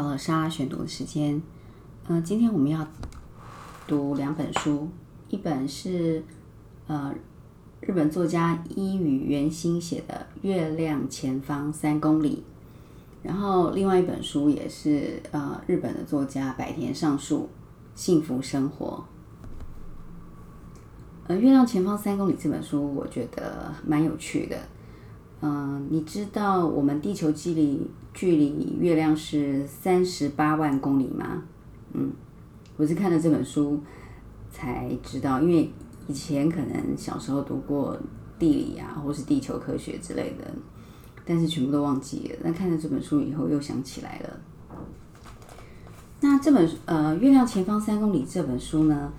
到了莎拉选读的时间。嗯、今天我们要读两本书，一本是呃日本作家伊予原心写的《月亮前方三公里》，然后另外一本书也是呃日本的作家百田尚树《幸福生活》。呃，《月亮前方三公里》这本书我觉得蛮有趣的。嗯、你知道我们地球距离距离月亮是三十八万公里吗？嗯，我是看了这本书才知道，因为以前可能小时候读过地理啊，或是地球科学之类的，但是全部都忘记了。那看了这本书以后，又想起来了。那这本呃《月亮前方三公里》这本书呢，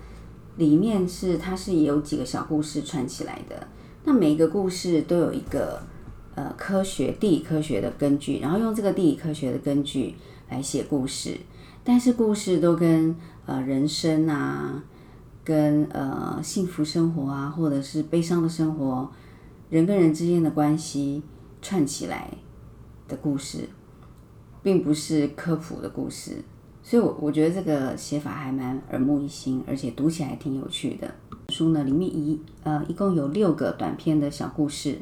里面是它是有几个小故事串起来的。那每一个故事都有一个呃科学地理科学的根据，然后用这个地理科学的根据来写故事，但是故事都跟呃人生啊，跟呃幸福生活啊，或者是悲伤的生活，人跟人之间的关系串起来的故事，并不是科普的故事。所以我，我觉得这个写法还蛮耳目一新，而且读起来挺有趣的。书呢，里面一呃一共有六个短篇的小故事。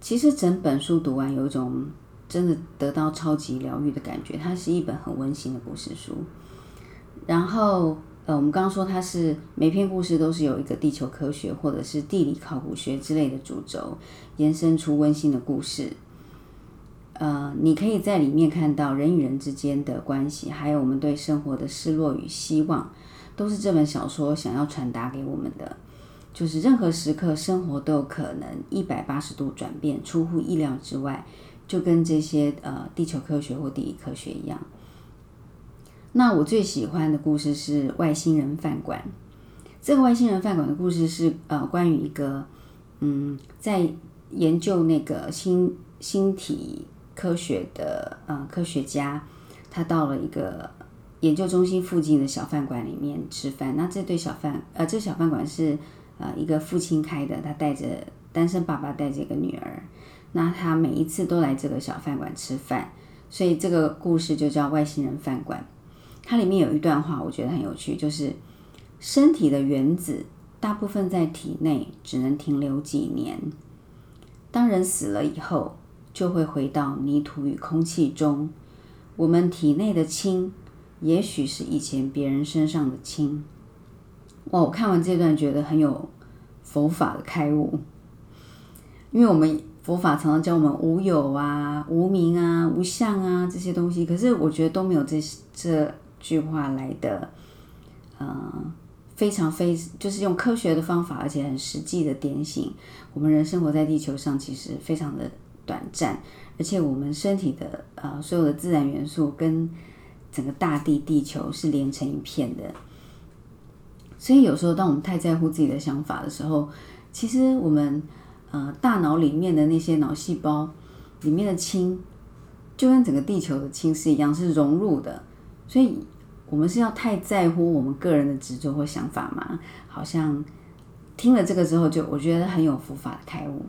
其实整本书读完，有一种真的得到超级疗愈的感觉。它是一本很温馨的故事书。然后，呃，我们刚刚说它是每篇故事都是有一个地球科学或者是地理考古学之类的主轴，延伸出温馨的故事。呃，你可以在里面看到人与人之间的关系，还有我们对生活的失落与希望，都是这本小说想要传达给我们的。就是任何时刻，生活都有可能一百八十度转变，出乎意料之外，就跟这些呃地球科学或地理科学一样。那我最喜欢的故事是外星人饭馆。这个外星人饭馆的故事是呃关于一个嗯在研究那个星星体科学的呃科学家，他到了一个研究中心附近的小饭馆里面吃饭。那这对小饭呃这小饭馆是呃一个父亲开的，他带着单身爸爸带着一个女儿，那他每一次都来这个小饭馆吃饭，所以这个故事就叫外星人饭馆。它里面有一段话，我觉得很有趣，就是身体的原子大部分在体内只能停留几年，当人死了以后，就会回到泥土与空气中。我们体内的氢，也许是以前别人身上的氢。哇！我看完这段觉得很有佛法的开悟，因为我们佛法常常教我们无有啊、无名啊、无相啊这些东西，可是我觉得都没有这这句话来的，呃，非常非就是用科学的方法，而且很实际的点醒我们人生活在地球上其实非常的短暂，而且我们身体的呃所有的自然元素跟整个大地地球是连成一片的。所以有时候，当我们太在乎自己的想法的时候，其实我们呃大脑里面的那些脑细胞里面的氢，就跟整个地球的氢是一样，是融入的。所以，我们是要太在乎我们个人的执着或想法吗？好像听了这个之后就，我觉得很有佛法的开悟。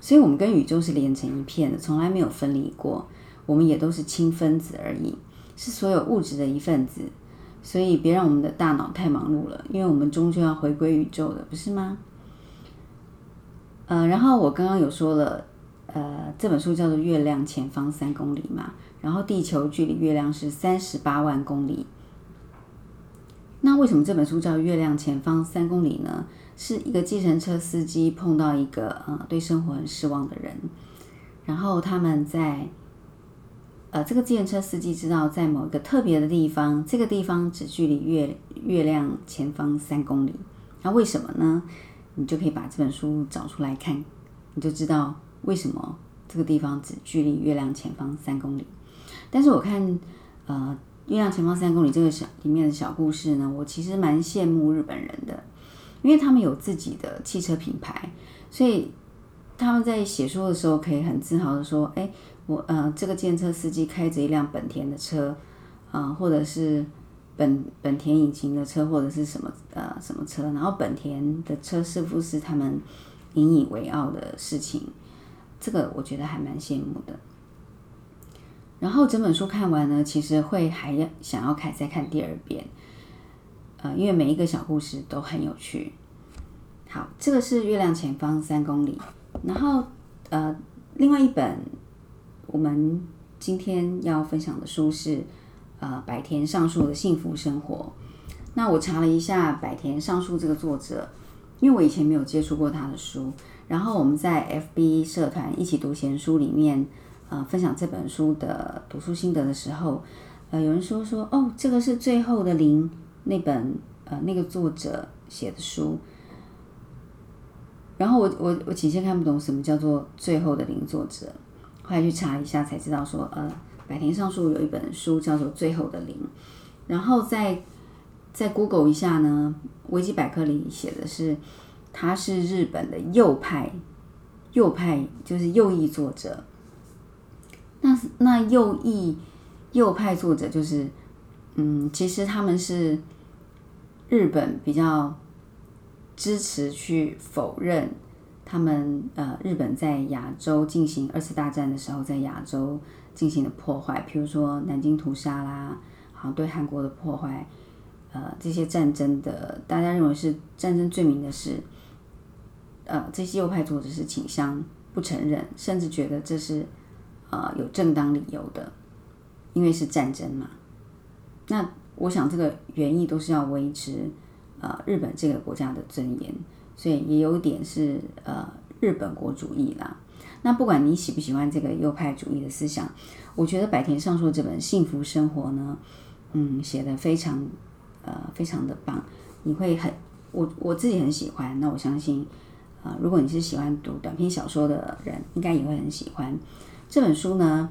所以，我们跟宇宙是连成一片的，从来没有分离过。我们也都是氢分子而已，是所有物质的一份子。所以别让我们的大脑太忙碌了，因为我们终究要回归宇宙的，不是吗？呃，然后我刚刚有说了，呃，这本书叫做《月亮前方三公里》嘛，然后地球距离月亮是三十八万公里。那为什么这本书叫《月亮前方三公里》呢？是一个计程车司机碰到一个呃对生活很失望的人，然后他们在。呃，这个自行车司机知道，在某一个特别的地方，这个地方只距离月月亮前方三公里。那为什么呢？你就可以把这本书找出来看，你就知道为什么这个地方只距离月亮前方三公里。但是我看，呃，月亮前方三公里这个小里面的小故事呢，我其实蛮羡慕日本人的，因为他们有自己的汽车品牌，所以他们在写书的时候可以很自豪的说，哎。我呃，这个建车司机开着一辆本田的车，啊，或者是本本田引擎的车，或者是什么呃什么车，然后本田的车是不是他们引以为傲的事情，这个我觉得还蛮羡慕的。然后整本书看完呢，其实会还要想要看再看第二遍，呃，因为每一个小故事都很有趣。好，这个是《月亮前方三公里》，然后呃，另外一本我们今天要分享的书是呃百田尚树的幸福生活。那我查了一下百田尚树这个作者，因为我以前没有接触过他的书，然后我们在 FB 社团一起读闲书里面，呃，分享这本书的读书心得的时候，呃，有人说说哦，这个是最后的零那本呃那个作者写的书，然后我我我起先看不懂什么叫做最后的零作者，后来去查一下才知道说，呃，百田尚树有一本书叫做最后的零，然后在在 Google 一下呢，维基百科里写的是，他是日本的右派，右派就是右翼作者。那那右翼右派作者就是，嗯，其实他们是日本比较支持去否认他们呃日本在亚洲进行二次大战的时候在亚洲进行的破坏，譬如说南京屠杀啦，好对韩国的破坏。呃，这些战争的，大家认为是战争罪名的事，呃，这些右派作者是倾向不承认，甚至觉得这是呃有正当理由的，因为是战争嘛。那我想这个原意都是要维持呃日本这个国家的尊严，所以也有点是呃日本国主义啦。那不管你喜不喜欢这个右派主义的思想，我觉得百田尚树这本《幸福生活》呢，嗯，写的非常。呃，非常的棒，你会很我我自己很喜欢。那我相信，呃，如果你是喜欢读短篇小说的人，应该也会很喜欢这本书呢。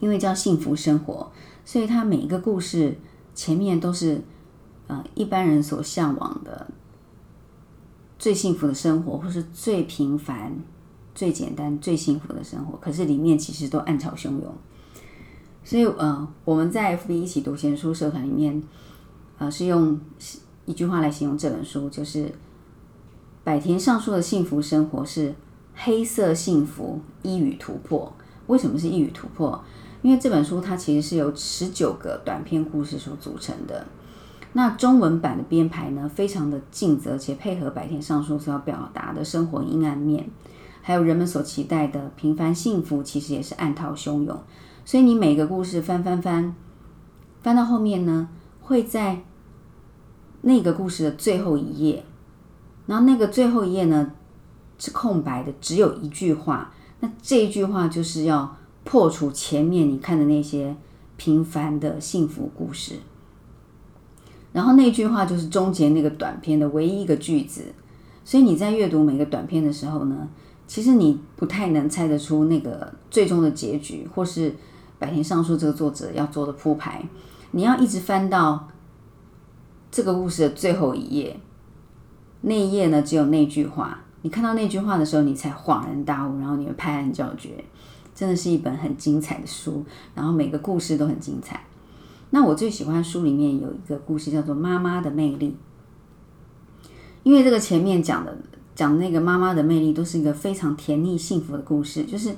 因为叫《幸福生活》，所以它每一个故事前面都是呃一般人所向往的最幸福的生活，或是最平凡、最简单、最幸福的生活。可是里面其实都暗潮汹涌。所以呃，我们在 FB 一起读闲书社团里面。呃，是用一句话来形容这本书，就是百田尚树的幸福生活是黑色幸福一语突破。为什么是一语突破？因为这本书它其实是由十九个短篇故事所组成的。那中文版的编排呢，非常的尽责，且配合白天上书所要表达的生活阴暗面，还有人们所期待的平凡幸福，其实也是暗涛汹涌。所以你每个故事翻翻翻，翻到后面呢，会在那个故事的最后一页，然后那个最后一页呢是空白的，只有一句话。那这一句话就是要破除前面你看的那些平凡的幸福故事。然后那句话就是终结那个短片的唯一一个句子。所以你在阅读每个短片的时候呢，其实你不太能猜得出那个最终的结局，或是百田尚树这个作者要做的铺排。你要一直翻到。这个故事的最后一页，那一页呢，只有那句话。你看到那句话的时候，你才恍然大悟，然后你会拍案叫绝。真的是一本很精彩的书，然后每个故事都很精彩。那我最喜欢书里面有一个故事叫做《妈妈的魅力》，因为这个前面讲的讲那个妈妈的魅力，都是一个非常甜蜜幸福的故事。就是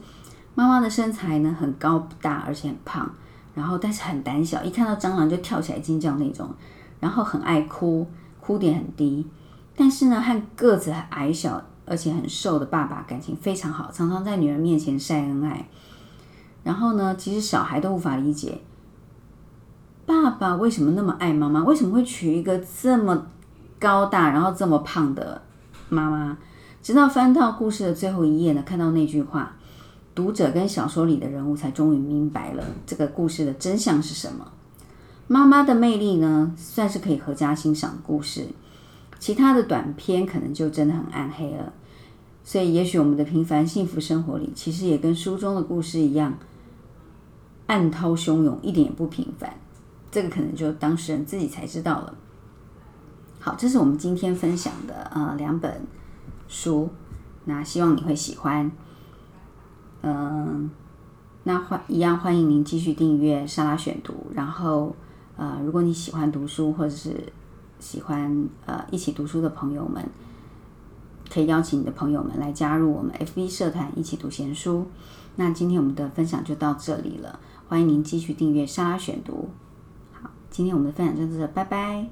妈妈的身材呢很高大，而且很胖，然后但是很胆小，一看到蟑螂就跳起来尖叫那种。然后很爱哭，哭点很低，但是呢，和个子矮小而且很瘦的爸爸感情非常好，常常在女儿面前晒恩爱。然后呢，其实小孩都无法理解爸爸为什么那么爱妈妈，为什么会娶一个这么高大然后这么胖的妈妈。直到翻到故事的最后一页呢，看到那句话，读者跟小说里的人物才终于明白了这个故事的真相是什么。妈妈的魅力呢，算是可以合家欣赏故事。其他的短片可能就真的很暗黑了。所以，也许我们的平凡幸福生活里，其实也跟书中的故事一样，暗涛汹涌，一点也不平凡。这个可能就当事人自己才知道了。好，这是我们今天分享的呃两本书，那希望你会喜欢。嗯，那欢一样欢迎您继续订阅莎拉选读，然后。呃，如果你喜欢读书，或者是喜欢呃一起读书的朋友们，可以邀请你的朋友们来加入我们 FB 社团一起读闲书。那今天我们的分享就到这里了，欢迎您继续订阅莎拉选读。今天我们的分享就到这，拜拜。